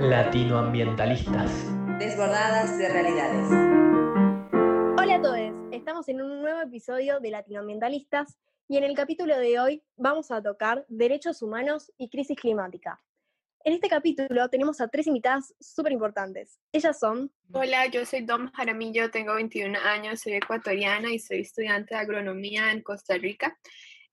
Latinoambientalistas. Desbordadas de realidades. Hola a todos, estamos en un nuevo episodio de Latinoambientalistas y en el capítulo de hoy vamos a tocar derechos humanos y crisis climática. En este capítulo tenemos a tres invitadas súper importantes. Ellas son... Hola, yo soy Dom Jaramillo, tengo 21 años, soy ecuatoriana y soy estudiante de agronomía en Costa Rica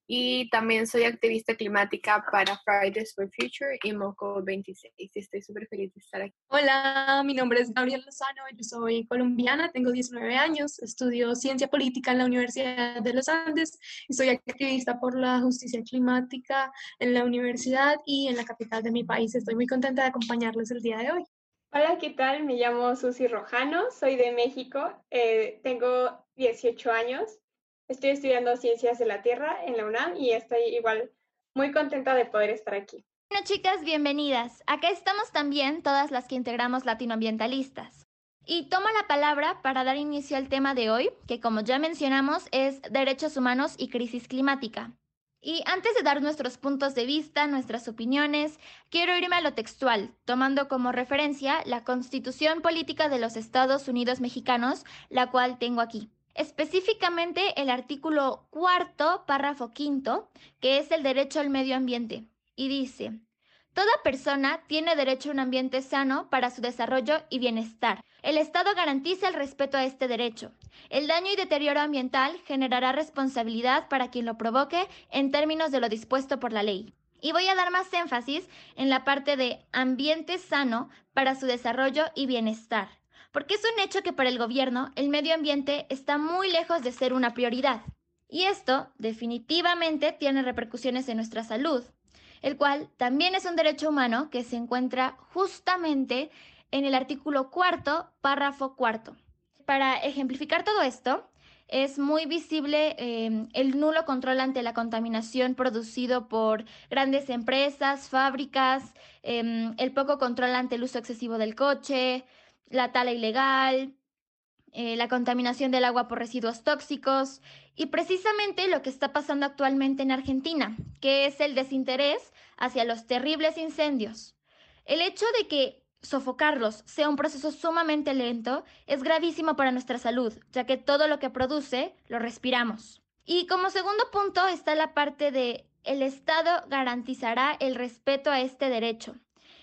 y también soy activista climática para Fridays for Future y MOCO 26 y estoy súper feliz de estar aquí. Hola, mi nombre es Gabriel Lozano, yo soy colombiana, tengo 19 años, estudio ciencia política en la Universidad de los Andes y soy activista por la justicia climática en la universidad y en la capital de mi país. Estoy muy contenta de acompañarles el día de hoy. Hola, ¿qué tal? Me llamo Susi Rojano, soy de México, eh, tengo 18 años Estoy estudiando Ciencias de la Tierra en la UNAM y estoy igual muy contenta de poder estar aquí. Bueno, chicas, bienvenidas. Acá estamos también todas las que integramos latinoambientalistas. Y tomo la palabra para dar inicio al tema de hoy, que como ya mencionamos es derechos humanos y crisis climática. Y antes de dar nuestros puntos de vista, nuestras opiniones, quiero irme a lo textual, tomando como referencia la Constitución Política de los Estados Unidos Mexicanos, la cual tengo aquí específicamente el artículo cuarto, párrafo quinto, que es el derecho al medio ambiente, y dice, Toda persona tiene derecho a un ambiente sano para su desarrollo y bienestar. El Estado garantiza el respeto a este derecho. El daño y deterioro ambiental generará responsabilidad para quien lo provoque en términos de lo dispuesto por la ley. Y voy a dar más énfasis en la parte de ambiente sano para su desarrollo y bienestar porque es un hecho que para el gobierno el medio ambiente está muy lejos de ser una prioridad. Y esto definitivamente tiene repercusiones en nuestra salud, el cual también es un derecho humano que se encuentra justamente en el artículo cuarto, párrafo cuarto. Para ejemplificar todo esto, es muy visible em, el nulo control ante la contaminación producido por grandes empresas, fábricas, em, el poco control ante el uso excesivo del coche, la tala ilegal, eh, la contaminación del agua por residuos tóxicos y precisamente lo que está pasando actualmente en Argentina, que es el desinterés hacia los terribles incendios. El hecho de que sofocarlos sea un proceso sumamente lento es gravísimo para nuestra salud, ya que todo lo que produce lo respiramos. Y como segundo punto está la parte de el Estado garantizará el respeto a este derecho.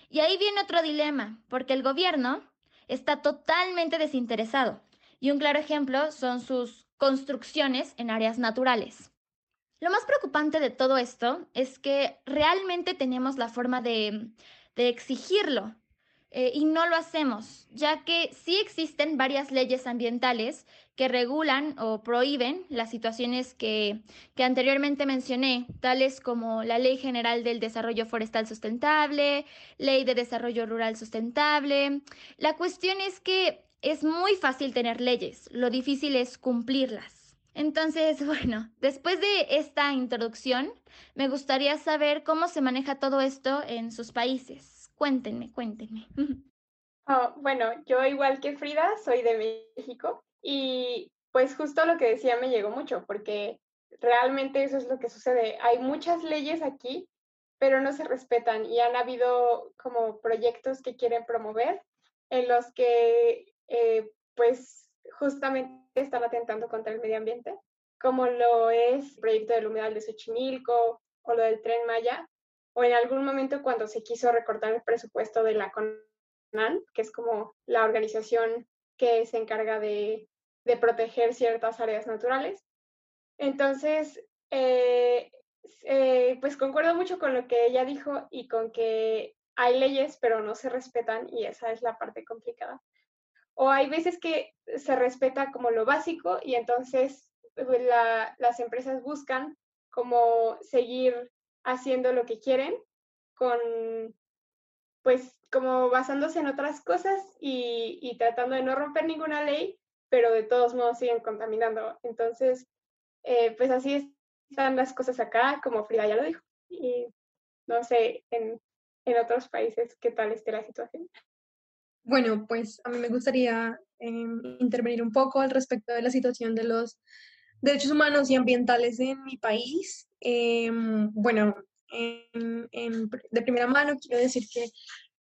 Y ahí viene otro dilema, porque el gobierno está totalmente desinteresado. Y un claro ejemplo son sus construcciones en áreas naturales. Lo más preocupante de todo esto es que realmente tenemos la forma de, exigirlo, eh, y no lo hacemos, ya que sí existen varias leyes ambientales que regulan o prohíben las situaciones que, que anteriormente mencioné, tales como la Ley General del Desarrollo Forestal Sustentable, Ley de Desarrollo Rural Sustentable. La cuestión es que es muy fácil tener leyes, lo difícil es cumplirlas. Entonces, bueno, después de esta introducción, me gustaría saber cómo se maneja todo esto en sus países. Cuéntenme, cuéntenme. Oh, bueno, yo igual que Frida, soy de México y pues justo lo que decía me llegó mucho porque realmente eso es lo que sucede. Hay muchas leyes aquí, pero no se respetan y han habido como proyectos que quieren promover en los que eh, pues justamente están atentando contra el medio ambiente, como lo es el proyecto del humedal de Xochimilco o lo del tren Maya, o en algún momento cuando se quiso recortar el presupuesto de la CONAN, que es como la organización que se encarga de, proteger ciertas áreas naturales. Entonces, eh, eh, pues concuerdo mucho con lo que ella dijo y con que hay leyes, pero no se respetan y esa es la parte complicada. O hay veces que se respeta como lo básico y entonces pues, las empresas buscan como seguir haciendo lo que quieren con, pues, como basándose en otras cosas y, tratando de no romper ninguna ley, pero de todos modos siguen contaminando. Entonces, eh, pues así están las cosas acá, como Frida ya lo dijo. Y no sé, en, en otros países, qué tal esté la situación. Bueno, pues a mí me gustaría em, intervenir un poco al respecto de la situación de los derechos humanos y ambientales en mi país. Em, bueno, de primera mano quiero decir que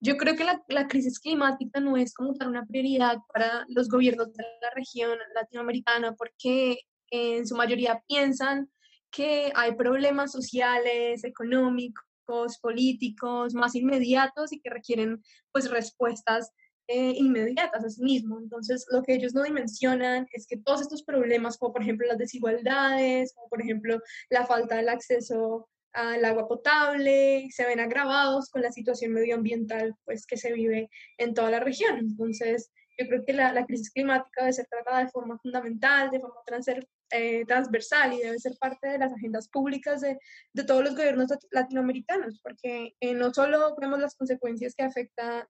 yo creo que la, la, crisis climática no es como tal una prioridad para los gobiernos de la región latinoamericana porque en su mayoría piensan que hay problemas sociales, económicos, políticos más inmediatos y que requieren pues respuestas eh, inmediatas a sí mismo. Entonces, lo que ellos no dimensionan es que todos estos problemas, como por ejemplo las desigualdades, como por ejemplo la falta del acceso al agua potable, se ven agravados con la situación medioambiental pues, que se vive en toda la región. Entonces, yo creo que la, la crisis climática debe ser tratada de forma fundamental, de forma eh, transversal y debe ser parte de las agendas públicas de, de todos los gobiernos latinoamericanos, porque eh, no solo vemos las consecuencias que, afecta,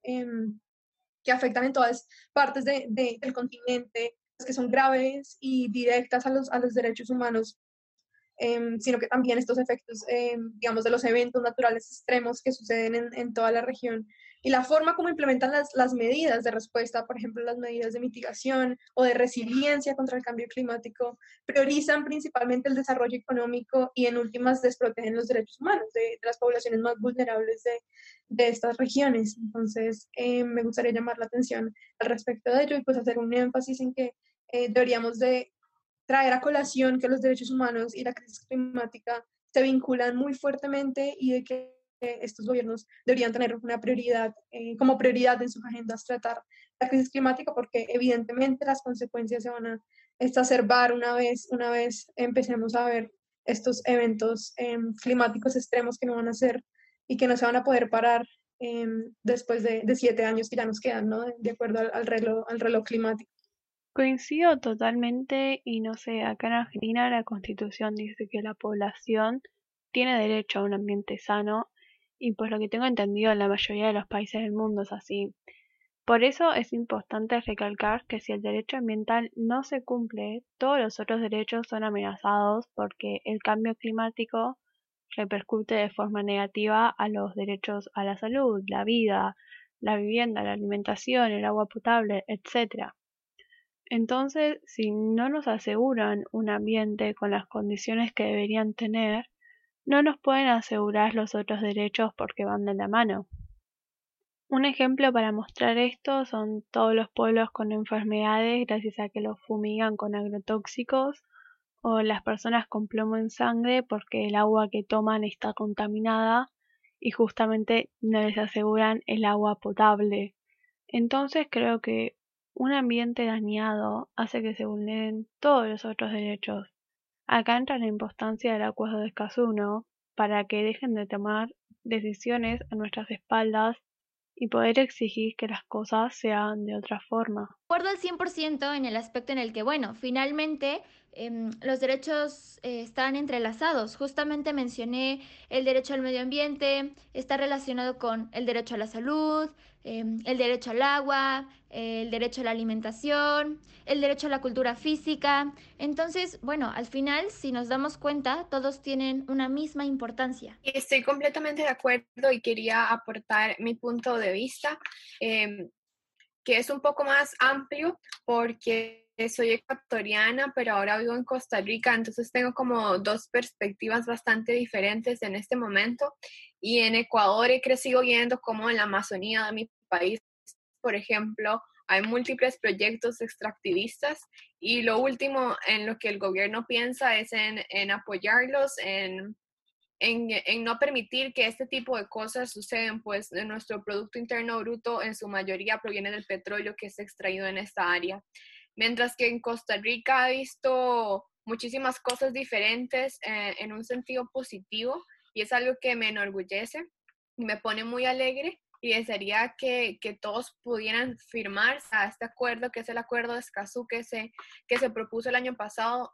que afectan en todas partes de, del continente, que son graves y directas a los, a los derechos humanos Em, sino que también estos efectos, em, digamos, de los eventos naturales extremos que suceden en, en, toda la región y la forma como implementan las, las medidas de respuesta, por ejemplo, las medidas de mitigación o de resiliencia contra el cambio climático, priorizan principalmente el desarrollo económico y en últimas desprotegen los derechos humanos de, de las poblaciones más vulnerables de, de estas regiones. Entonces, eh, me gustaría llamar la atención al respecto de ello y pues hacer un énfasis en que eh, deberíamos de traer a colación que los derechos humanos y la crisis climática se vinculan muy fuertemente y de que estos gobiernos deberían tener una prioridad, eh, como prioridad en sus agendas tratar la crisis climática porque evidentemente las consecuencias se van a exacerbar una vez, una vez empecemos a ver estos eventos em, climáticos extremos que no van a ser y que no se van a poder parar em, después de, de, siete años que ya nos quedan, ¿no? De acuerdo al, al, reloj, al reloj climático. Coincido totalmente y no sé, acá en Argentina la constitución dice que la población tiene derecho a un ambiente sano y por lo que tengo entendido en la mayoría de los países del mundo es así. Por eso es importante recalcar que si el derecho ambiental no se cumple, todos los otros derechos son amenazados porque el cambio climático repercute de forma negativa a los derechos a la salud, la vida, la vivienda, la alimentación, el agua potable, etc. Entonces, si no nos aseguran un ambiente con las condiciones que deberían tener, no nos pueden asegurar los otros derechos porque van de la mano. Un ejemplo para mostrar esto son todos los pueblos con enfermedades gracias a que los fumigan con agrotóxicos o las personas con plomo en sangre porque el agua que toman está contaminada y justamente no les aseguran el agua potable. Entonces creo que un ambiente dañado hace que se vulneren todos los otros derechos. Acá entra la importancia del acuerdo de Escazú, Para que dejen de tomar decisiones a nuestras espaldas y poder exigir que las cosas sean de otra forma. Acuerdo al 100% en el aspecto en el que, bueno, finalmente eh, los derechos eh, están entrelazados. Justamente mencioné el derecho al medio ambiente, está relacionado con el derecho a la salud, eh, el derecho al agua, el derecho a la alimentación, el derecho a la cultura física. Entonces, bueno, al final, si nos damos cuenta, todos tienen una misma importancia. Estoy completamente de acuerdo y quería aportar mi punto de vista, eh, que es un poco más amplio porque soy ecuatoriana, pero ahora vivo en Costa Rica, entonces tengo como dos perspectivas bastante diferentes en este momento. Y en Ecuador he crecido viendo como en la Amazonía de mi país, por ejemplo, hay múltiples proyectos extractivistas y lo último en lo que el gobierno piensa es en, en apoyarlos, en, en, en, no permitir que este tipo de cosas sucedan, pues nuestro Producto Interno Bruto en su mayoría proviene del petróleo que es extraído en esta área. Mientras que en Costa Rica he visto muchísimas cosas diferentes eh, en un sentido positivo y es algo que me enorgullece y me pone muy alegre y desearía que, que, todos pudieran firmar a este acuerdo, que es el acuerdo de Escazú que se, que se propuso el año pasado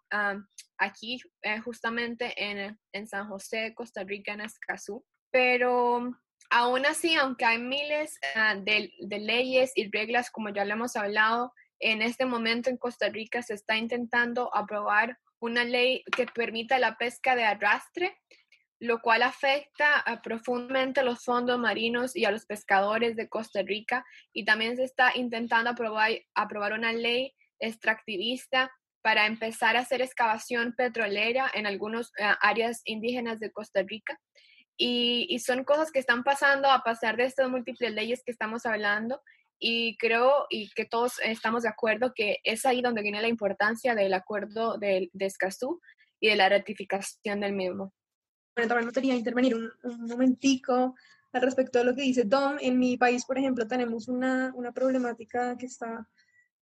aquí, eh, justamente en, en, San José, Costa Rica, en Escazú. Pero aún así, aunque hay miles uh, de, de, leyes y reglas, como ya lo hemos hablado, en este momento en Costa Rica se está intentando aprobar una ley que permita la pesca de arrastre, lo cual afecta ah, profundamente a los fondos marinos y a los pescadores de Costa Rica. Y también se está intentando aprobar, aprobar una ley extractivista para empezar a hacer excavación petrolera en algunas ah, áreas indígenas de Costa Rica. y, son cosas que están pasando a pasar de estas múltiples leyes que estamos hablando y creo y que todos estamos de acuerdo que es ahí donde viene la importancia del acuerdo de, de Escazú y de la ratificación del mismo. Bueno, también me gustaría intervenir un, un momentico al respecto de lo que dice Dom. En mi país, por ejemplo, tenemos una, una problemática que está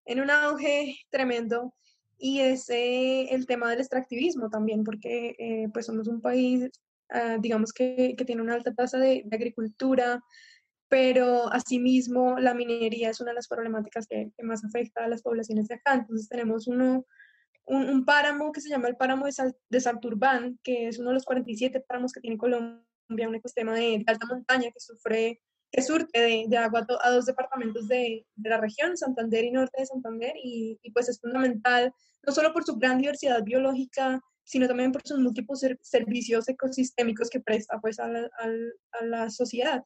en un auge tremendo y es eh, el tema del extractivismo también, porque eh, pues somos un país, ah, digamos, que, que, tiene una alta tasa de, de, agricultura, pero asimismo la minería es una de las problemáticas que, que, más afecta a las poblaciones de acá. Entonces tenemos uno, un, páramo que se llama el páramo de, Sal, de Salturbán, que es uno de los 47 páramos que tiene Colombia, un ecosistema de, de alta montaña que sufre que surte de, agua a dos departamentos de, la región, Santander y Norte de Santander, y, pues es fundamental no solo por su gran diversidad biológica, sino también por sus múltiples ser, servicios ecosistémicos que presta pues a la, sociedad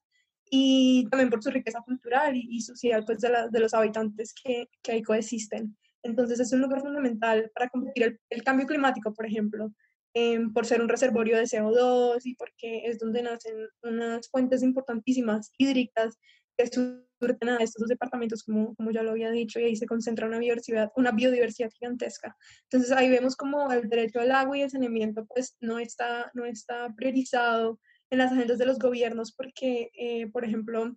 y también por su riqueza cultural y, social pues de, de, los habitantes que, que ahí coexisten. Entonces es un lugar fundamental para combatir el, cambio climático, por ejemplo, eh, por ser un reservorio de CO2 y porque es donde nacen unas fuentes importantísimas hídricas que surten a estos departamentos, como, como ya lo había dicho, y ahí se concentra una biodiversidad, una biodiversidad gigantesca. Entonces ahí vemos como el derecho al agua y el saneamiento pues no está, no está priorizado en las agendas de los gobiernos porque, eh, por ejemplo,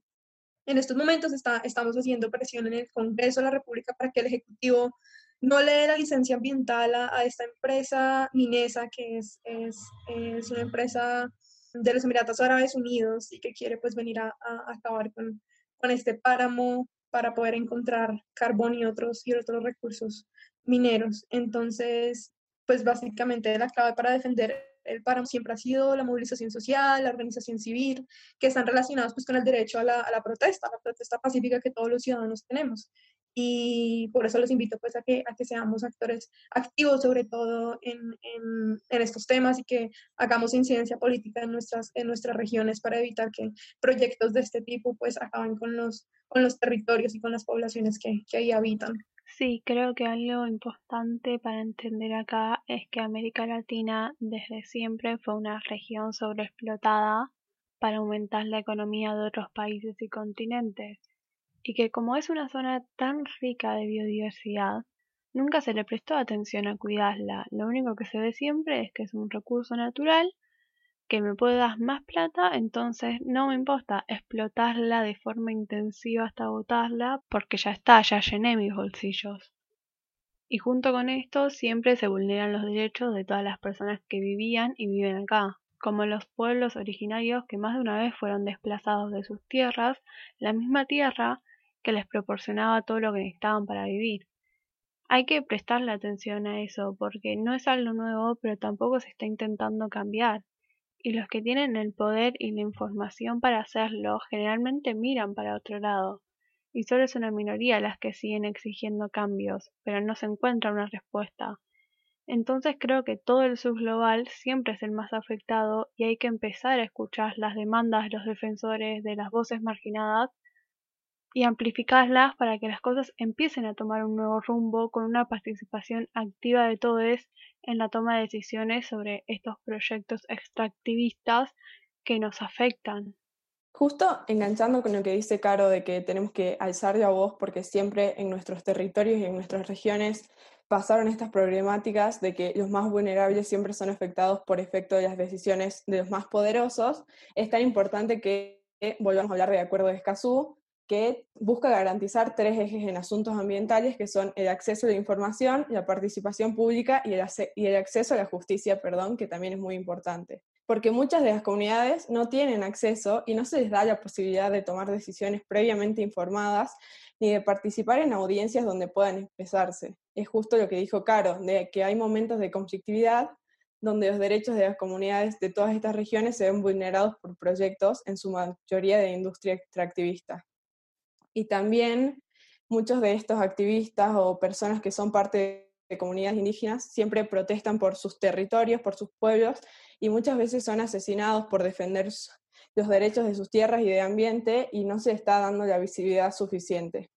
en estos momentos está, estamos haciendo presión en el Congreso de la República para que el Ejecutivo no le dé la licencia ambiental a, esta empresa Minesa, que es, es, es, una empresa de los Emiratos Árabes Unidos y que quiere pues venir a, a, acabar con, con este páramo para poder encontrar carbón y otros, y otros recursos mineros. Entonces, pues básicamente la clave para defender el páramo siempre ha sido la movilización social, la organización civil, que están relacionados pues con el derecho a la, protesta, la protesta pacífica que todos los ciudadanos tenemos y por eso los invito pues a que, a que seamos actores activos sobre todo en, en, en, estos temas y que hagamos incidencia política en nuestras, en nuestras regiones para evitar que proyectos de este tipo pues acaben con los, con los territorios y con las poblaciones que, que ahí habitan. Sí, creo que algo importante para entender acá es que América Latina desde siempre fue una región sobreexplotada para aumentar la economía de otros países y continentes y que como es una zona tan rica de biodiversidad, nunca se le prestó atención a cuidarla. Lo único que se ve siempre es que es un recurso natural, que me puede dar más plata, entonces no me importa explotarla de forma intensiva hasta agotarla, porque ya está, ya llené mis bolsillos. Y junto con esto siempre se vulneran los derechos de todas las personas que vivían y viven acá como los pueblos originarios que más de una vez fueron desplazados de sus tierras, la misma tierra que les proporcionaba todo lo que necesitaban para vivir. Hay que prestarle atención a eso porque no es algo nuevo, pero tampoco se está intentando cambiar. Y los que tienen el poder y la información para hacerlo generalmente miran para otro lado. Y solo es una minoría las que siguen exigiendo cambios, pero no se encuentra una respuesta. Entonces creo que todo el subglobal siempre es el más afectado y hay que empezar a escuchar las demandas de los defensores de las voces marginadas y amplificarlas para que las cosas empiecen a tomar un nuevo rumbo con una participación activa de todos en la toma de decisiones sobre estos proyectos extractivistas que nos afectan. Justo enganchando con lo que dice Caro de que tenemos que alzar la voz porque siempre en nuestros territorios y en nuestras regiones pasaron estas problemáticas de que los más vulnerables siempre son afectados por efecto de las decisiones de los más poderosos, es tan importante que volvamos a hablar de acuerdo de Escazú, que busca garantizar tres ejes en asuntos ambientales, que son el acceso a la información, la participación pública y el, acceso a la justicia, perdón, que también es muy importante. Porque muchas de las comunidades no tienen acceso y no se les da la posibilidad de tomar decisiones previamente informadas ni de participar en audiencias donde puedan expresarse. Es justo lo que dijo Caro, de que hay momentos de conflictividad donde los derechos de las comunidades de todas estas regiones se ven vulnerados por proyectos, en su mayoría de industria extractivista y también muchos de estos activistas o personas que son parte de comunidades indígenas siempre protestan por sus territorios, por sus pueblos y muchas veces son asesinados por defender los derechos de sus tierras y de ambiente y no se está dando la visibilidad suficiente.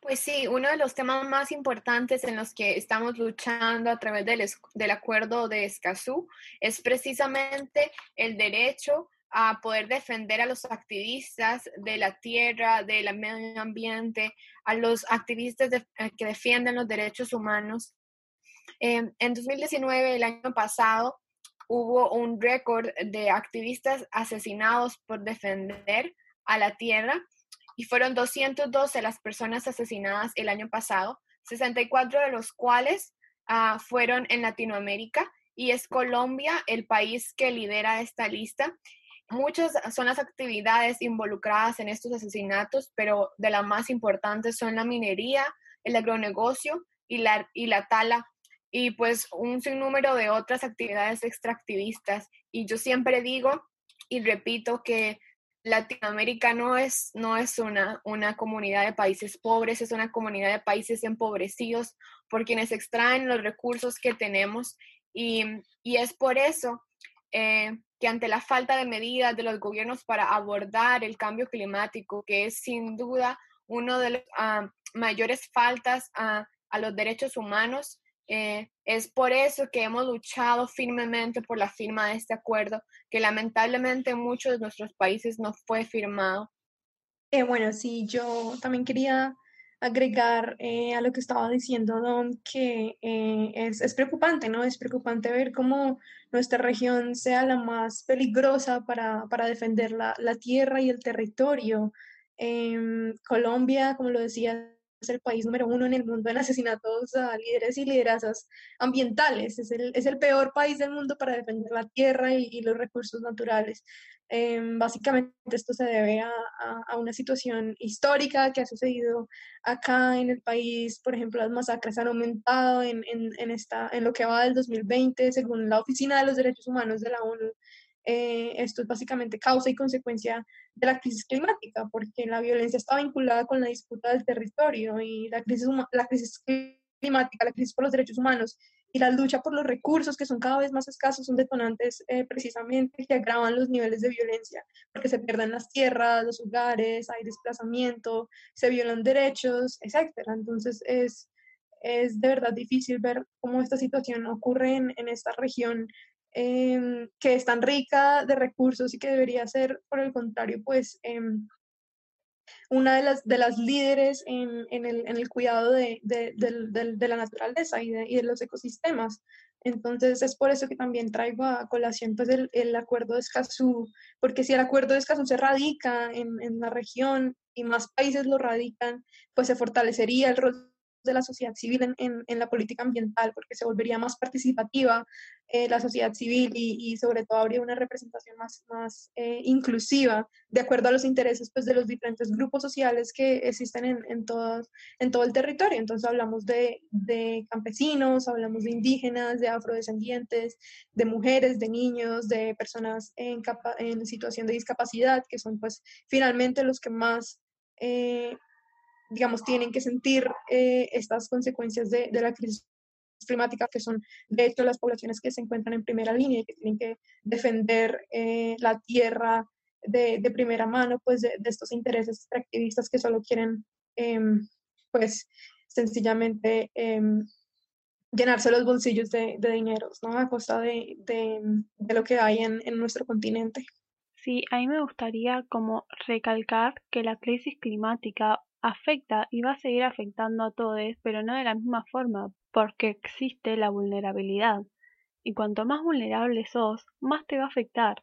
Pues sí, uno de los temas más importantes en los que estamos luchando a través del, del acuerdo de Escazú es precisamente el derecho a poder defender a los activistas de la tierra, del medio ambiente, a los activistas eh, que defienden los derechos humanos. en 2019, el año pasado, hubo un récord de activistas asesinados por defender a la tierra y fueron 212 las personas asesinadas el año pasado, 64 de los cuales ah, fueron en Latinoamérica y es Colombia el país que lidera esta lista. Muchas son las actividades involucradas en estos asesinatos, pero de las más importantes son la minería, el agronegocio y la, y la tala y pues un sinnúmero de otras actividades extractivistas. Y yo siempre digo y repito que Latinoamérica no es, no es una, una comunidad de países pobres, es una comunidad de países empobrecidos por quienes extraen los recursos que tenemos. Y, es por eso eh, que ante la falta de medidas de los gobiernos para abordar el cambio climático, que es sin duda uno de las ah, mayores faltas a los derechos humanos, eh, es por eso que hemos luchado firmemente por la firma de este acuerdo, que lamentablemente en muchos de nuestros países no fue firmado. Eh, bueno, sí, yo también quería agregar eh, a lo que estaba diciendo Don, que es, es, preocupante, ¿no? Es preocupante ver cómo nuestra región sea la más peligrosa para, para defender la, la, tierra y el territorio. Em, Colombia, como lo decía es el país número uno en el mundo en asesinatos a líderes y liderazas ambientales. Es el, es el peor país del mundo para defender la tierra y, los recursos naturales. Em, básicamente esto se debe a, a, una situación histórica que ha sucedido acá en el país. Por ejemplo, las masacres han aumentado en, en, en, esta, en lo que va del 2020, según la Oficina de los Derechos Humanos de la ONU. Eh, esto es básicamente causa y consecuencia de la crisis climática, porque la violencia está vinculada con la disputa del territorio y la crisis, la crisis climática, la crisis por los derechos humanos y la lucha por los recursos que son cada vez más escasos son detonantes eh, precisamente que agravan los niveles de violencia, porque se pierden las tierras, los hogares, hay desplazamiento, se violan derechos, etc. Entonces es, es de verdad difícil ver cómo esta situación ocurre en, esta región Em, que es tan rica de recursos y que debería ser, por el contrario, pues em, una de las, de las líderes en, en, el, en el, cuidado de, de, de la naturaleza y, y de, los ecosistemas. Entonces es por eso que también traigo a colación pues el, el acuerdo de Escazú, porque si el acuerdo de Escazú se radica en, en la región y más países lo radican, pues se fortalecería el rol de la sociedad civil en, en, la política ambiental, porque se volvería más participativa eh, la sociedad civil y, y, sobre todo habría una representación más, más eh, inclusiva de acuerdo a los intereses pues, de los diferentes grupos sociales que existen en, en, todo, en todo el territorio. Entonces hablamos de, de campesinos, hablamos de indígenas, de afrodescendientes, de mujeres, de niños, de personas en, en situación de discapacidad, que son pues finalmente los que más eh, digamos, tienen que sentir eh, estas consecuencias de, de, la crisis climática, que son de hecho las poblaciones que se encuentran en primera línea y que tienen que defender eh, la tierra de, de, primera mano, pues de, estos intereses extractivistas que solo quieren, em, pues, sencillamente em, llenarse los bolsillos de, de dinero, ¿no? A costa de lo que hay en, en nuestro continente. Sí, a mí me gustaría como recalcar que la crisis climática afecta y va a seguir afectando a todos, pero no de la misma forma, porque existe la vulnerabilidad. Y cuanto más vulnerable sos, más te va a afectar.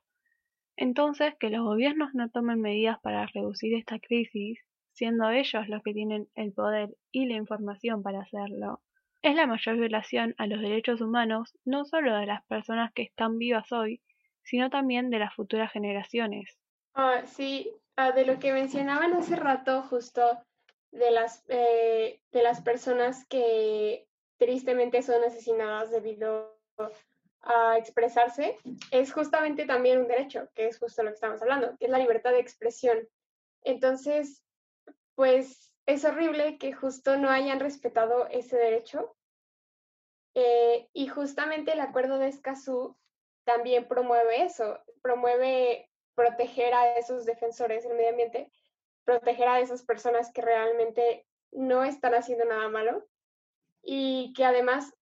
Entonces, que los gobiernos no tomen medidas para reducir esta crisis, siendo ellos los que tienen el poder y la información para hacerlo, es la mayor violación a los derechos humanos no solo de las personas que están vivas hoy, sino también de las futuras generaciones. Ah, sí, Ah, de lo que mencionaban hace rato, justo de las, eh, de las personas que tristemente son asesinadas debido a expresarse, es justamente también un derecho, que es justo lo que estamos hablando, que es la libertad de expresión. Entonces, pues es horrible que justo no hayan respetado ese derecho. Eh, y justamente el acuerdo de Escazú también promueve eso, promueve proteger a esos defensores del medio ambiente, proteger a esas personas que realmente no están haciendo nada malo y que además,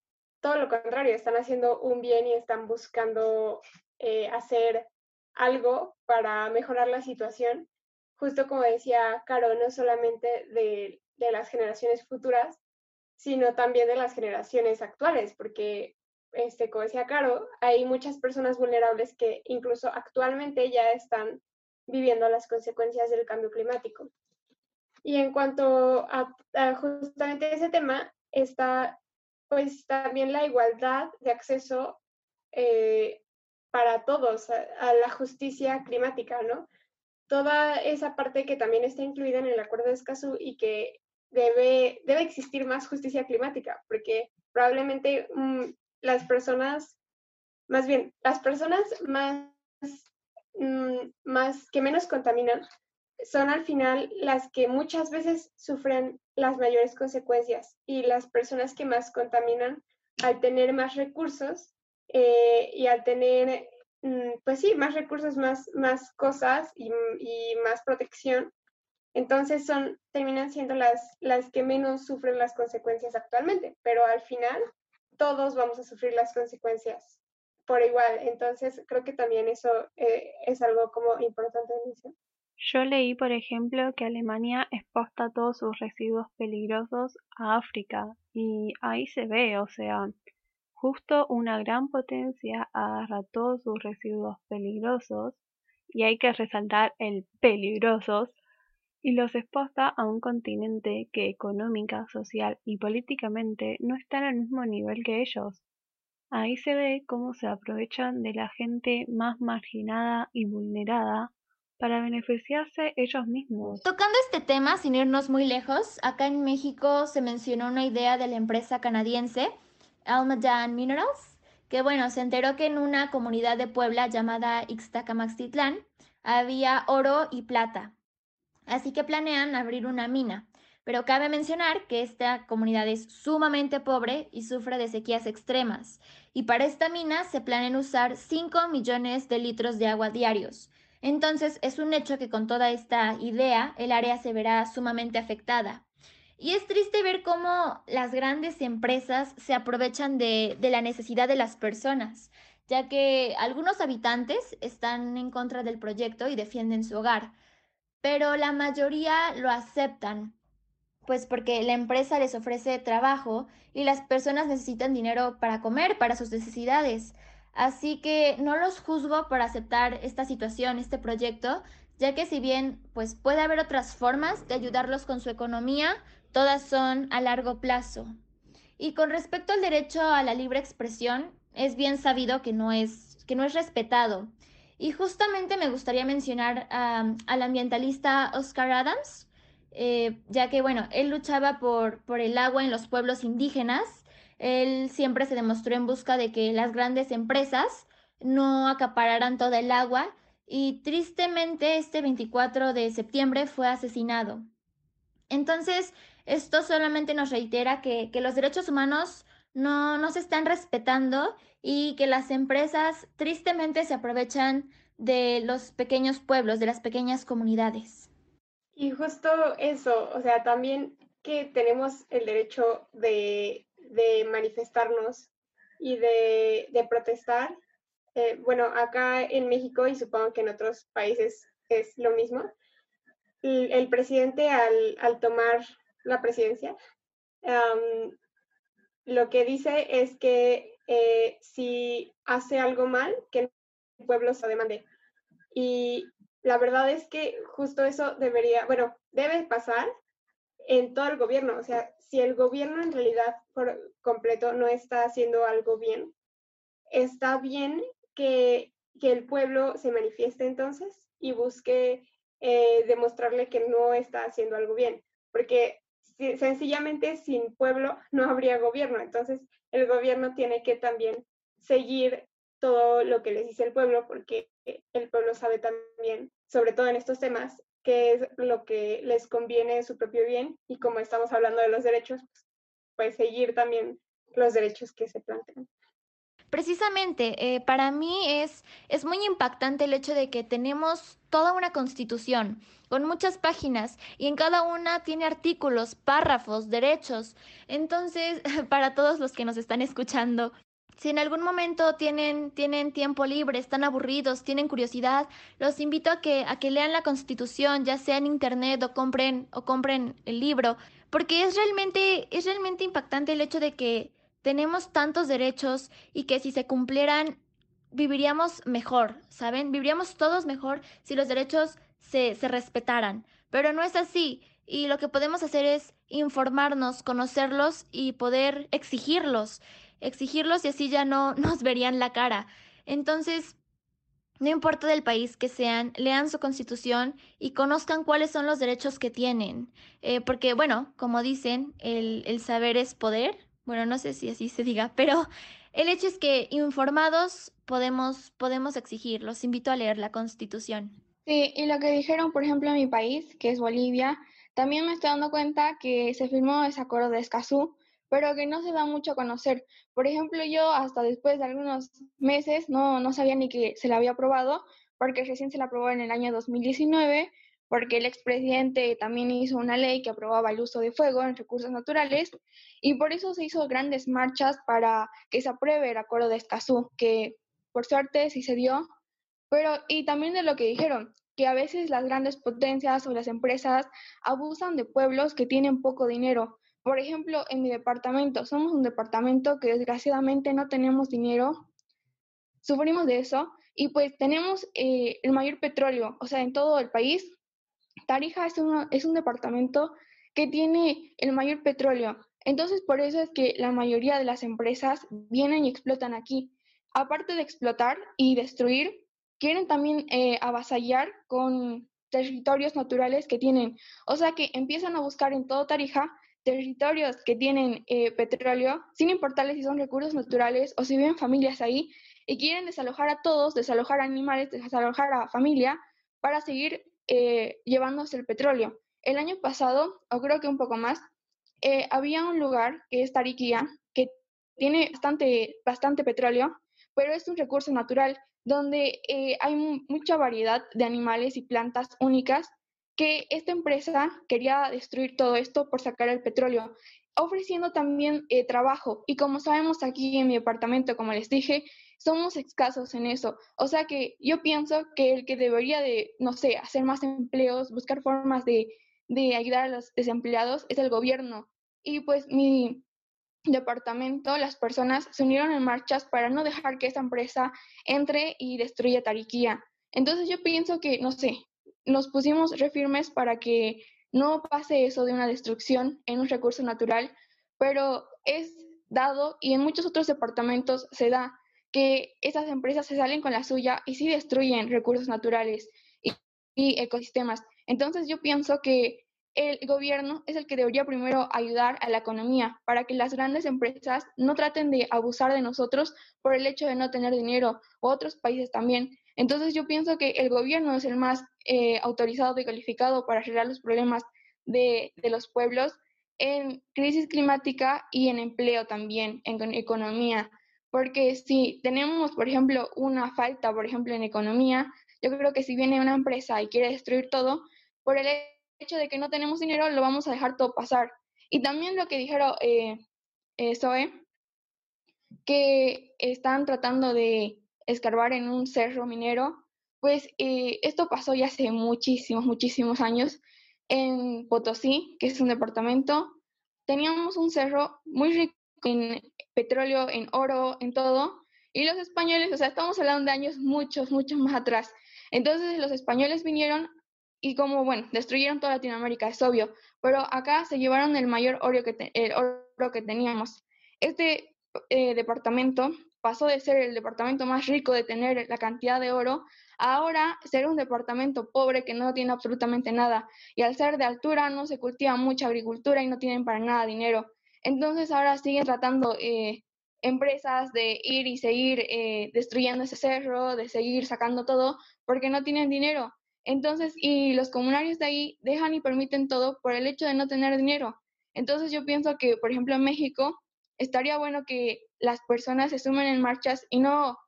todo lo contrario, están haciendo un bien y están buscando eh, hacer algo para mejorar la situación, justo como decía Caro, no solamente de, de las generaciones futuras, sino también de las generaciones actuales, porque, este, como decía Caro, hay muchas personas vulnerables que incluso actualmente ya están viviendo las consecuencias del cambio climático. Y en cuanto a, justamente ese tema, está pues también la igualdad de acceso eh, para todos a, la justicia climática, ¿no? Toda esa parte que también está incluida en el Acuerdo de Escazú y que debe, debe existir más justicia climática, porque probablemente mm, las personas, más bien, las personas más, mm, más que menos contaminan son al final las que muchas veces sufren las mayores consecuencias y las personas que más contaminan al tener más recursos eh, y al tener, mm, pues sí, más recursos, más, más cosas y, y, más protección, entonces son, terminan siendo las, las que menos sufren las consecuencias actualmente, pero al final todos vamos a sufrir las consecuencias por igual. Entonces creo que también eso eh, es algo como importante de mencionar. Yo leí, por ejemplo, que Alemania exposta todos sus residuos peligrosos a África y ahí se ve, o sea, justo una gran potencia agarra todos sus residuos peligrosos y hay que resaltar el peligrosos y los exposta a un continente que económica, social y políticamente no está en el mismo nivel que ellos. Ahí se ve cómo se aprovechan de la gente más marginada y vulnerada para beneficiarse ellos mismos. Tocando este tema, sin irnos muy lejos, acá en México se mencionó una idea de la empresa canadiense Almadan Minerals, que bueno, se enteró que en una comunidad de Puebla llamada Ixtacamaxtitlán había oro y plata. Así que planean abrir una mina. Pero cabe mencionar que esta comunidad es sumamente pobre y sufre de sequías extremas. Y para esta mina se planean usar 5 millones de litros de agua diarios, entonces es un hecho que con toda esta idea el área se verá sumamente afectada. Y es triste ver cómo las grandes empresas se aprovechan de, la necesidad de las personas, ya que algunos habitantes están en contra del proyecto y defienden su hogar, pero la mayoría lo aceptan, pues porque la empresa les ofrece trabajo y las personas necesitan dinero para comer, para sus necesidades. Así que no los juzgo por aceptar esta situación, este proyecto, ya que si bien pues puede haber otras formas de ayudarlos con su economía, todas son a largo plazo. Y con respecto al derecho a la libre expresión, es bien sabido que no es, que no es respetado. Y justamente me gustaría mencionar al ambientalista Oscar Adams, eh, ya que, bueno, él luchaba por, por el agua en los pueblos indígenas él siempre se demostró en busca de que las grandes empresas no acapararan toda el agua y tristemente este 24 de septiembre fue asesinado. Entonces, esto solamente nos reitera que, los derechos humanos no, no se están respetando y que las empresas tristemente se aprovechan de los pequeños pueblos, de las pequeñas comunidades. Y justo eso, o sea, también que tenemos el derecho de de manifestarnos y de, protestar. Eh, bueno, acá en México y supongo que en otros países es lo mismo. El, presidente al, tomar la presidencia, lo que dice es que eh, si hace algo mal, que el pueblo se demande. Y la verdad es que justo eso debería, bueno, debe pasar, en todo el gobierno. O sea, si el gobierno en realidad por completo no está haciendo algo bien, está bien que, el pueblo se manifieste entonces y busque eh, demostrarle que no está haciendo algo bien, porque sencillamente sin pueblo no habría gobierno. Entonces, el gobierno tiene que también seguir todo lo que les dice el pueblo, porque el pueblo sabe también, sobre todo en estos temas, qué es lo que les conviene en su propio bien y como estamos hablando de los derechos, pues, seguir también los derechos que se plantean. Precisamente, eh, para mí es, es muy impactante el hecho de que tenemos toda una constitución con muchas páginas y en cada una tiene artículos, párrafos, derechos. Entonces, para todos los que nos están escuchando, Si en algún momento tienen, tienen tiempo libre, están aburridos, tienen curiosidad, los invito a que, a que lean la Constitución, ya sea en internet o compren, o compren el libro, porque es realmente, es realmente impactante el hecho de que tenemos tantos derechos y que si se cumplieran viviríamos mejor, ¿saben? Viviríamos todos mejor si los derechos se, se respetaran. Pero no es así. Y lo que podemos hacer es informarnos, conocerlos y poder exigirlos exigirlos y así ya no nos verían la cara. Entonces, no importa del país que sean, lean su constitución y conozcan cuáles son los derechos que tienen. Eh, porque, bueno, como dicen, el, el saber es poder. Bueno, no sé si así se diga, pero el hecho es que informados podemos, podemos exigir. Los invito a leer la constitución. Sí, y lo que dijeron, por ejemplo, en mi país, que es Bolivia, también me estoy dando cuenta que se firmó ese acuerdo de Escazú, pero que no se da mucho a conocer. Por ejemplo, yo hasta después de algunos meses no, no sabía ni que se la había aprobado, porque recién se la aprobó en el año 2019, porque el expresidente también hizo una ley que aprobaba el uso de fuego en recursos naturales, y por eso se hizo grandes marchas para que se apruebe el acuerdo de Escazú, que por suerte sí se dio, pero y también de lo que dijeron, que a veces las grandes potencias o las empresas abusan de pueblos que tienen poco dinero por ejemplo, en mi departamento, somos un departamento que desgraciadamente no tenemos dinero, sufrimos de eso y pues tenemos eh, el mayor petróleo, o sea, en todo el país. Tarija es, un departamento que tiene el mayor petróleo. Entonces, por eso es que la mayoría de las empresas vienen y explotan aquí. Aparte de explotar y destruir, quieren también eh, avasallar con territorios naturales que tienen. O sea que empiezan a buscar en todo Tarija territorios que tienen eh, petróleo, sin importarles si son recursos naturales o si viven familias ahí, y quieren desalojar a todos, desalojar a animales, desalojar a familia para seguir eh, llevándose el petróleo. El año pasado, o creo que un poco más, eh, había un lugar que es Tariquía, que tiene bastante, bastante petróleo, pero es un recurso natural donde hay mucha variedad de animales y plantas únicas que esta empresa quería destruir todo esto por sacar el petróleo, ofreciendo también eh, trabajo. Y como sabemos aquí en mi departamento, como les dije, somos escasos en eso. O sea que yo pienso que el que debería de, no sé, hacer más empleos, buscar formas de, de ayudar a los desempleados es el gobierno. Y pues mi departamento, las personas se unieron en marchas para no dejar que esa empresa entre y destruya Tariquía. Entonces yo pienso que, no sé, nos pusimos refirmes para que no pase eso de una destrucción en un recurso natural, pero es dado y en muchos otros departamentos se da que esas empresas se salen con la suya y sí destruyen recursos naturales y, ecosistemas. Entonces yo pienso que el gobierno es el que debería primero ayudar a la economía para que las grandes empresas no traten de abusar de nosotros por el hecho de no tener dinero, o otros países también. Entonces yo pienso que el gobierno es el más eh, autorizado y calificado para arreglar los problemas de, los pueblos en crisis climática y en empleo también, en economía. Porque si tenemos, por ejemplo, una falta, por ejemplo, en economía, yo creo que si viene una empresa y quiere destruir todo, por el hecho de que no tenemos dinero, lo vamos a dejar todo pasar. Y también lo que dijeron eh, eh Zoe, que están tratando de escarbar en un cerro minero, pues eh, esto pasó ya hace muchísimos, muchísimos años en Potosí, que es un departamento. Teníamos un cerro muy rico en petróleo, en oro, en todo. Y los españoles, o sea, estamos hablando de años muchos, muchos más atrás. Entonces los españoles vinieron y como, bueno, destruyeron toda Latinoamérica, es obvio, pero acá se llevaron el mayor oro que, el oro que teníamos. Este eh, departamento pasó de ser el departamento más rico de tener la cantidad de oro ahora ser un departamento pobre que no tiene absolutamente nada. Y al ser de altura no se cultiva mucha agricultura y no tienen para nada dinero. Entonces ahora siguen tratando eh, empresas de ir y seguir eh, destruyendo ese cerro, de seguir sacando todo, porque no tienen dinero. Entonces, y los comunarios de ahí dejan y permiten todo por el hecho de no tener dinero. Entonces yo pienso que, por ejemplo, en México estaría bueno que las personas se sumen en marchas y no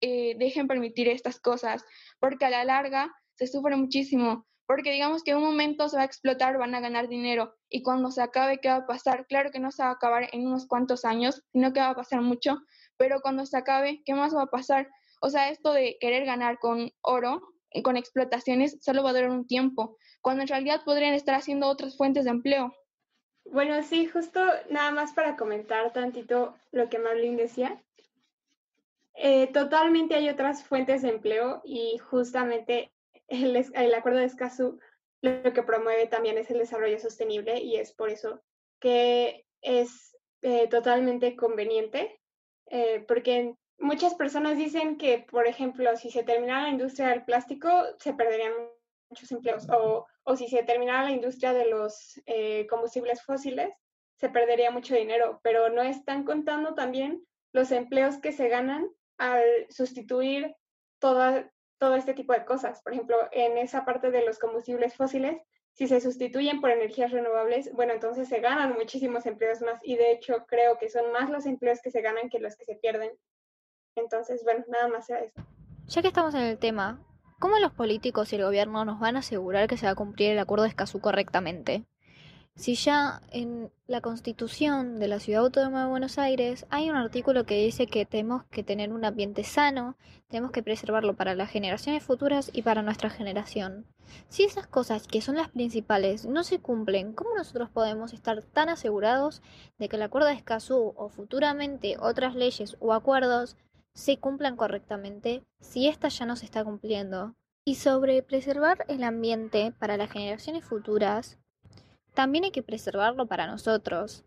eh, dejen permitir estas cosas, porque a la larga se sufre muchísimo, porque digamos que en un momento se va a explotar, van a ganar dinero y cuando se acabe, ¿qué va a pasar? Claro que no se va a acabar en unos cuantos años, sino que va a pasar mucho, pero cuando se acabe, ¿qué más va a pasar? O sea, esto de querer ganar con oro, y con explotaciones, solo va a durar un tiempo, cuando en realidad podrían estar haciendo otras fuentes de empleo. Bueno, sí, justo nada más para comentar tantito lo que Marlene decía. Eh, totalmente hay otras fuentes de empleo y justamente el, acuerdo de Escazú lo que promueve también es el desarrollo sostenible y es por eso que es eh, totalmente conveniente, eh, porque muchas personas dicen que, por ejemplo, si se terminara la industria del plástico, se perderían muchos empleos, o, o si se terminara la industria de los eh, combustibles fósiles, se perdería mucho dinero, pero no están contando también los empleos que se ganan al sustituir toda, todo este tipo de cosas. Por ejemplo, en esa parte de los combustibles fósiles, si se sustituyen por energías renovables, bueno, entonces se ganan muchísimos empleos más y de hecho creo que son más los empleos que se ganan que los que se pierden. Entonces, bueno, nada más sea eso. Ya que estamos en el tema, ¿cómo los políticos y el gobierno nos van a asegurar que se va a cumplir el acuerdo de Escazú correctamente? Si ya en la constitución de la Ciudad Autónoma de Buenos Aires hay un artículo que dice que tenemos que tener un ambiente sano, tenemos que preservarlo para las generaciones futuras y para nuestra generación. Si esas cosas que son las principales no se cumplen, ¿cómo nosotros podemos estar tan asegurados de que el acuerdo de Escazú o futuramente otras leyes o acuerdos se cumplan correctamente si ésta ya no se está cumpliendo? Y sobre preservar el ambiente para las generaciones futuras, también hay que preservarlo para nosotros,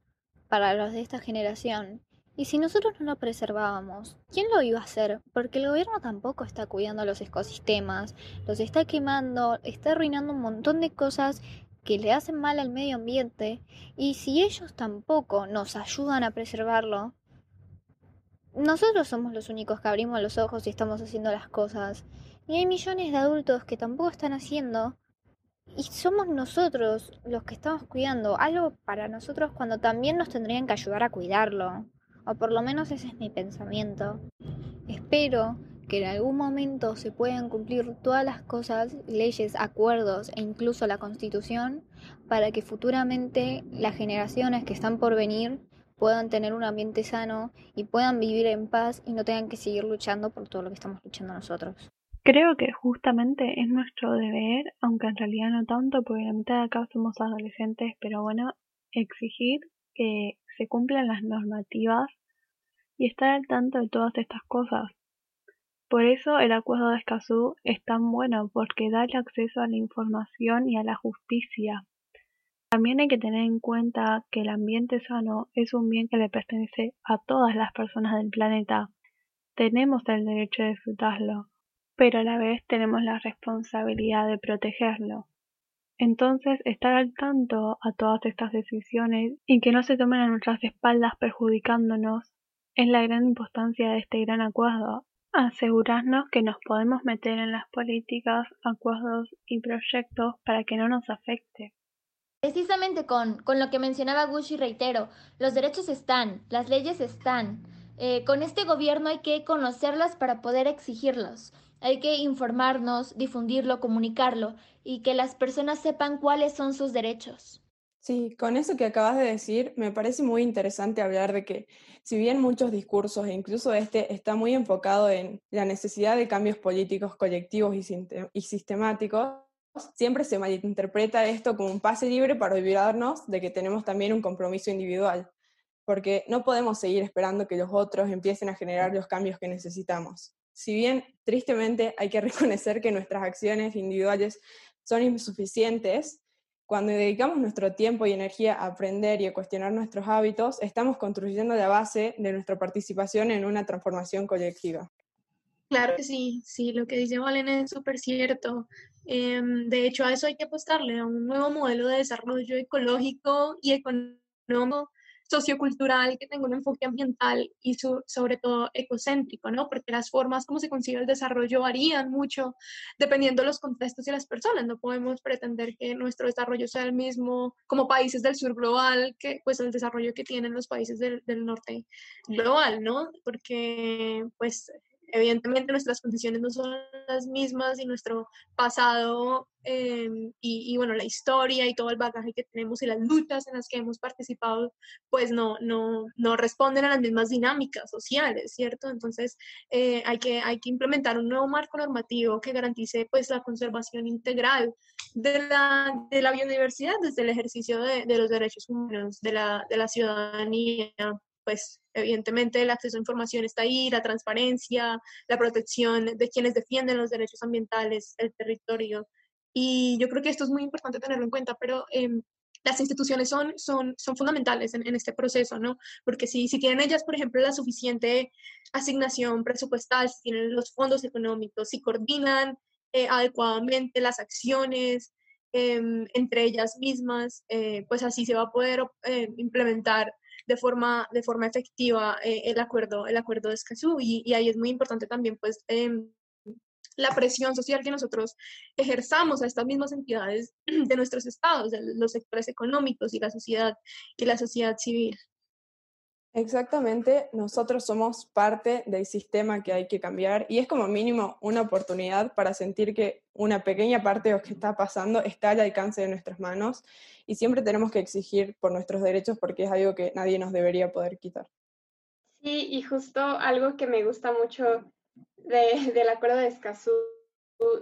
para los de esta generación. Y si nosotros no lo preservábamos, ¿quién lo iba a hacer? Porque el gobierno tampoco está cuidando los ecosistemas, los está quemando, está arruinando un montón de cosas que le hacen mal al medio ambiente. Y si ellos tampoco nos ayudan a preservarlo, nosotros somos los únicos que abrimos los ojos y estamos haciendo las cosas. Y hay millones de adultos que tampoco están haciendo y somos nosotros los que estamos cuidando algo para nosotros cuando también nos tendrían que ayudar a cuidarlo. O por lo menos ese es mi pensamiento. Espero que en algún momento se puedan cumplir todas las cosas, leyes, acuerdos e incluso la constitución para que futuramente las generaciones que están por venir puedan tener un ambiente sano y puedan vivir en paz y no tengan que seguir luchando por todo lo que estamos luchando nosotros. Creo que justamente es nuestro deber, aunque en realidad no tanto, porque la mitad de acá somos adolescentes, pero bueno, exigir que se cumplan las normativas y estar al tanto de todas estas cosas. Por eso el acuerdo de Escazú es tan bueno, porque da el acceso a la información y a la justicia. También hay que tener en cuenta que el ambiente sano es un bien que le pertenece a todas las personas del planeta. Tenemos el derecho de disfrutarlo pero a la vez tenemos la responsabilidad de protegerlo. Entonces, estar al tanto a todas estas decisiones y que no se tomen a nuestras espaldas perjudicándonos es la gran importancia de este gran acuerdo. Asegurarnos que nos podemos meter en las políticas, acuerdos y proyectos para que no nos afecte. Precisamente con, con lo que mencionaba Gushi, reitero, los derechos están, las leyes están. Eh, con este gobierno hay que conocerlas para poder exigirlos. Hay que informarnos, difundirlo, comunicarlo y que las personas sepan cuáles son sus derechos. Sí, con eso que acabas de decir, me parece muy interesante hablar de que si bien muchos discursos, e incluso este, está muy enfocado en la necesidad de cambios políticos colectivos y, sistemáticos, siempre se malinterpreta esto como un pase libre para olvidarnos de que tenemos también un compromiso individual, porque no podemos seguir esperando que los otros empiecen a generar los cambios que necesitamos si bien tristemente hay que reconocer que nuestras acciones individuales son insuficientes, cuando dedicamos nuestro tiempo y energía a aprender y a cuestionar nuestros hábitos, estamos construyendo la base de nuestra participación en una transformación colectiva. Claro que sí, sí, lo que dice Valen es súper cierto. Em, de hecho, a eso hay que apostarle, a un nuevo modelo de desarrollo ecológico y económico sociocultural, que tenga un enfoque ambiental y sobre todo ecocéntrico, ¿no? Porque las formas como se consigue el desarrollo varían mucho dependiendo de los contextos y las personas. No podemos pretender que nuestro desarrollo sea el mismo como países del sur global que pues el desarrollo que tienen los países del, del norte global, ¿no? Porque pues evidentemente nuestras condiciones no son las mismas y nuestro pasado em, y, bueno, la historia y todo el bagaje que tenemos y las luchas en las que hemos participado, pues no, no, no responden a las mismas dinámicas sociales, ¿cierto? Entonces eh, hay, que, hay que implementar un nuevo marco normativo que garantice pues la conservación integral de la, de la biodiversidad desde el ejercicio de, de los derechos humanos, de la, de la ciudadanía pues evidentemente el acceso a información está ahí, la transparencia, la protección de quienes defienden los derechos ambientales, el territorio. Y yo creo que esto es muy importante tenerlo en cuenta, pero em, las instituciones son, son, son fundamentales en, este proceso, ¿no? Porque si, si tienen ellas, por ejemplo, la suficiente asignación presupuestal, si tienen los fondos económicos, si coordinan eh, adecuadamente las acciones em, entre ellas mismas, eh, pues así se va a poder eh, implementar de forma, de forma efectiva eh, el, acuerdo, el acuerdo de Escazú. Y, ahí es muy importante también, pues, em, la presión social que nosotros ejerzamos a estas mismas entidades de nuestros estados, de los sectores económicos y la sociedad y la sociedad civil. Exactamente, nosotros somos parte del sistema que hay que cambiar y es como mínimo una oportunidad para sentir que una pequeña parte de lo que está pasando está al alcance de nuestras manos y siempre tenemos que exigir por nuestros derechos porque es algo que nadie nos debería poder quitar. Sí, y justo algo que me gusta mucho de, del acuerdo de Escazú,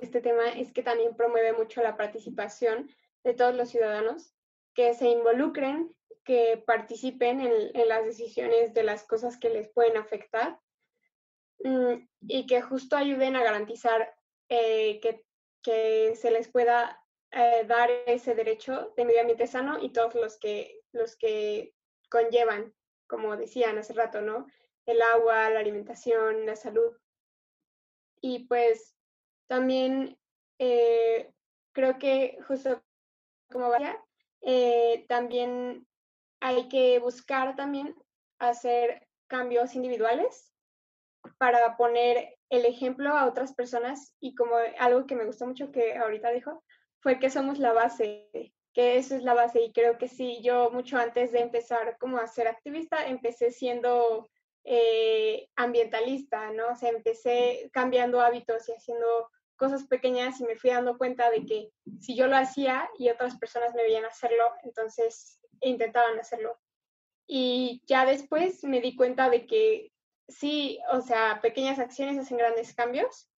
este tema, es que también promueve mucho la participación de todos los ciudadanos, que se involucren que participen en, las decisiones de las cosas que les pueden afectar mm, y que justo ayuden a garantizar eh, que, se les pueda eh, dar ese derecho de medio ambiente sano y todos los que, los que conllevan, como decían hace rato, ¿no? El agua, la alimentación, la salud. Y pues también eh, creo que justo como vaya, también hay que buscar también hacer cambios individuales para poner el ejemplo a otras personas y como algo que me gustó mucho que ahorita dijo, fue que somos la base, que eso es la base y creo que sí, yo mucho antes de empezar como a ser activista, empecé siendo eh, ambientalista, ¿no? O sea, empecé cambiando hábitos y haciendo cosas pequeñas y me fui dando cuenta de que si yo lo hacía y otras personas me veían hacerlo, entonces intentaban hacerlo. Y ya después me di cuenta de que sí, o sea, pequeñas acciones hacen grandes cambios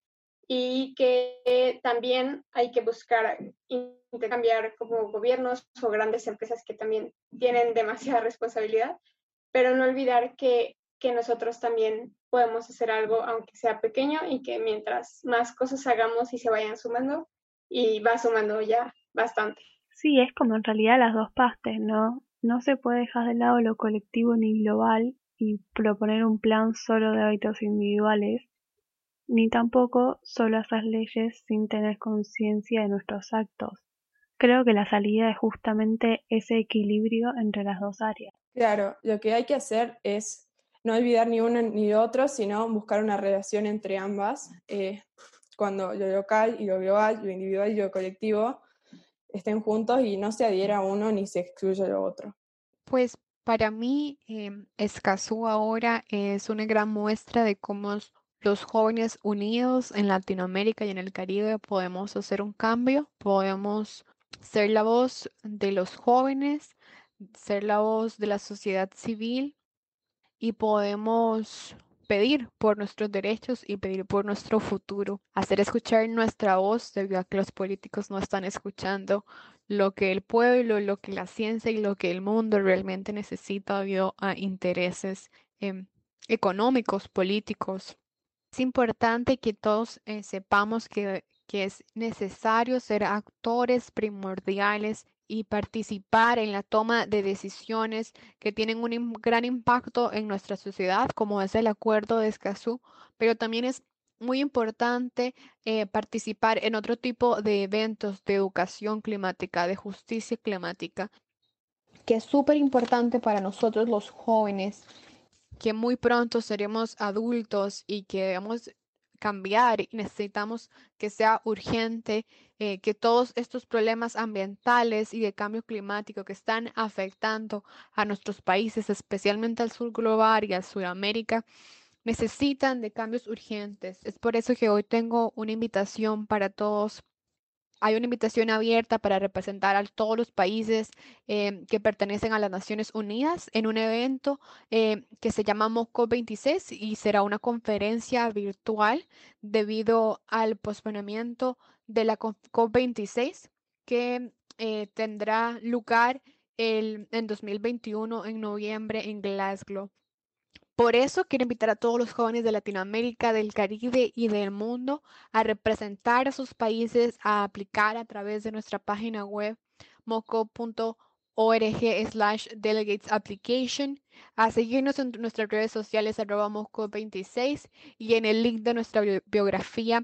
y que también hay que buscar intercambiar como gobiernos o grandes empresas que también tienen demasiada responsabilidad, pero no olvidar que, que nosotros también podemos hacer algo, aunque sea pequeño, y que mientras más cosas hagamos y se vayan sumando, y va sumando ya bastante. Sí, es como en realidad las dos partes, ¿no? No se puede dejar de lado lo colectivo ni global y proponer un plan solo de hábitos individuales, ni tampoco solo hacer leyes sin tener conciencia de nuestros actos. Creo que la salida es justamente ese equilibrio entre las dos áreas. Claro, lo que hay que hacer es no olvidar ni uno ni otro, sino buscar una relación entre ambas, eh, cuando lo local y lo global, lo individual y lo colectivo estén juntos y no se adhiera uno ni se excluya lo otro. Pues para mí, eh, Escazú ahora es una gran muestra de cómo los jóvenes unidos en Latinoamérica y en el Caribe podemos hacer un cambio, podemos ser la voz de los jóvenes, ser la voz de la sociedad civil y podemos pedir por nuestros derechos y pedir por nuestro futuro, hacer escuchar nuestra voz debido a que los políticos no están escuchando lo que el pueblo, lo que la ciencia y lo que el mundo realmente necesita debido a intereses em, económicos, políticos. Es importante que todos eh, sepamos que es necesario ser actores primordiales y participar en la toma de decisiones que tienen un gran impacto en nuestra sociedad, como es el acuerdo de Escazú, pero también es muy importante eh, participar en otro tipo de eventos de educación climática, de justicia climática, que es súper importante para nosotros los jóvenes, que muy pronto seremos adultos y que debemos cambiar y necesitamos que sea urgente, eh, que todos estos problemas ambientales y de cambio climático que están afectando a nuestros países, especialmente al sur global y al Sudamérica, necesitan de cambios urgentes. Es por eso que hoy tengo una invitación para todos hay una invitación abierta para representar a todos los países eh, que pertenecen a las Naciones Unidas en un evento eh, que se llama MOCO 26 y será una conferencia virtual debido al posponimiento de la COP26 que eh, tendrá lugar el, en 2021 en noviembre en Glasgow. Por eso quiero invitar a todos los jóvenes de Latinoamérica, del Caribe y del mundo a representar a sus países, a aplicar a través de nuestra página web moco.org slash delegates application, a seguirnos en nuestras redes sociales arroba moco26 y en el link de nuestra biografía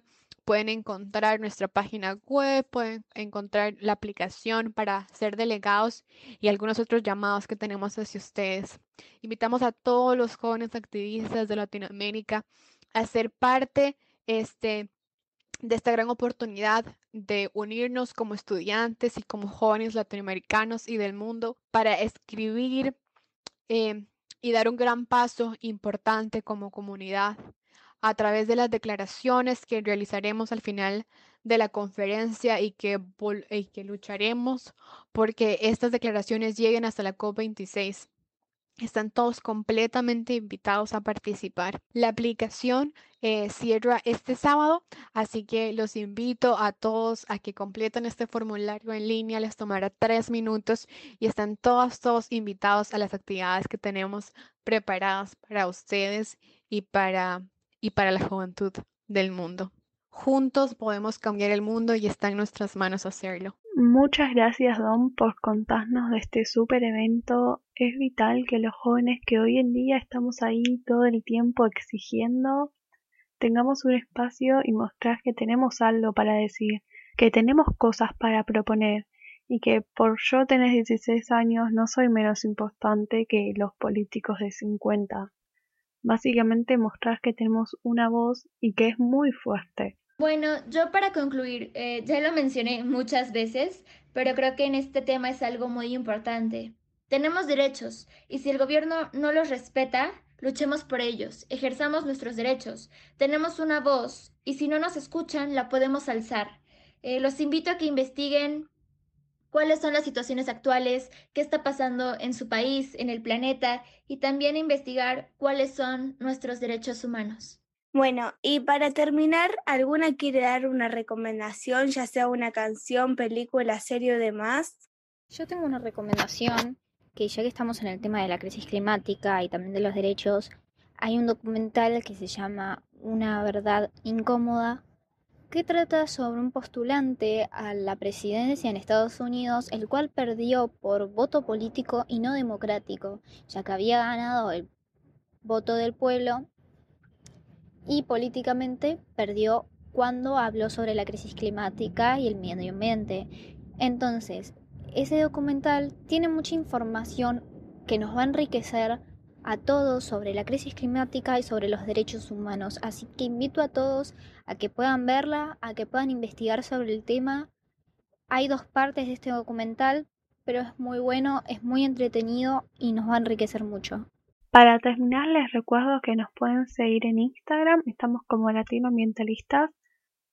pueden encontrar nuestra página web, pueden encontrar la aplicación para ser delegados y algunos otros llamados que tenemos hacia ustedes. Invitamos a todos los jóvenes activistas de Latinoamérica a ser parte este, de esta gran oportunidad de unirnos como estudiantes y como jóvenes latinoamericanos y del mundo para escribir eh, y dar un gran paso importante como comunidad a través de las declaraciones que realizaremos al final de la conferencia y que, que lucharemos porque estas declaraciones lleguen hasta la COP26. Están todos completamente invitados a participar. La aplicación eh, cierra este sábado, así que los invito a todos a que completen este formulario en línea. Les tomará tres minutos y están todos, todos invitados a las actividades que tenemos preparadas para ustedes y para y para la juventud del mundo. Juntos podemos cambiar el mundo y está en nuestras manos hacerlo. Muchas gracias Don por contarnos de este super evento. Es vital que los jóvenes que hoy en día estamos ahí todo el tiempo exigiendo tengamos un espacio y mostrar que tenemos algo para decir, que tenemos cosas para proponer y que por yo tener 16 años no soy menos importante que los políticos de 50 básicamente mostrar que tenemos una voz y que es muy fuerte. Bueno, yo para concluir, eh, ya lo mencioné muchas veces, pero creo que en este tema es algo muy importante. Tenemos derechos y si el gobierno no los respeta, luchemos por ellos, ejerzamos nuestros derechos. Tenemos una voz y si no nos escuchan, la podemos alzar. Eh, los invito a que investiguen cuáles son las situaciones actuales, qué está pasando en su país, en el planeta y también investigar cuáles son nuestros derechos humanos. Bueno, y para terminar, ¿alguna quiere dar una recomendación, ya sea una canción, película, serie o demás? Yo tengo una recomendación que ya que estamos en el tema de la crisis climática y también de los derechos, hay un documental que se llama Una verdad incómoda que trata sobre un postulante a la presidencia en Estados Unidos, el cual perdió por voto político y no democrático, ya que había ganado el voto del pueblo y políticamente perdió cuando habló sobre la crisis climática y el medio ambiente. Entonces, ese documental tiene mucha información que nos va a enriquecer a todos sobre la crisis climática y sobre los derechos humanos. Así que invito a todos a que puedan verla, a que puedan investigar sobre el tema. Hay dos partes de este documental, pero es muy bueno, es muy entretenido y nos va a enriquecer mucho. Para terminar, les recuerdo que nos pueden seguir en Instagram, estamos como latinoambientalistas.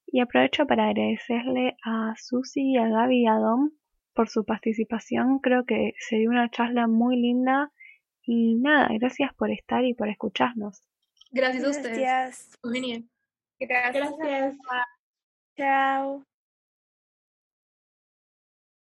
Y aprovecho para agradecerle a Susi, a Gaby y a Dom por su participación. Creo que se dio una charla muy linda y nada, gracias por estar y por escucharnos. Gracias a ustedes. Gracias. Gracias. Gracias. Chao.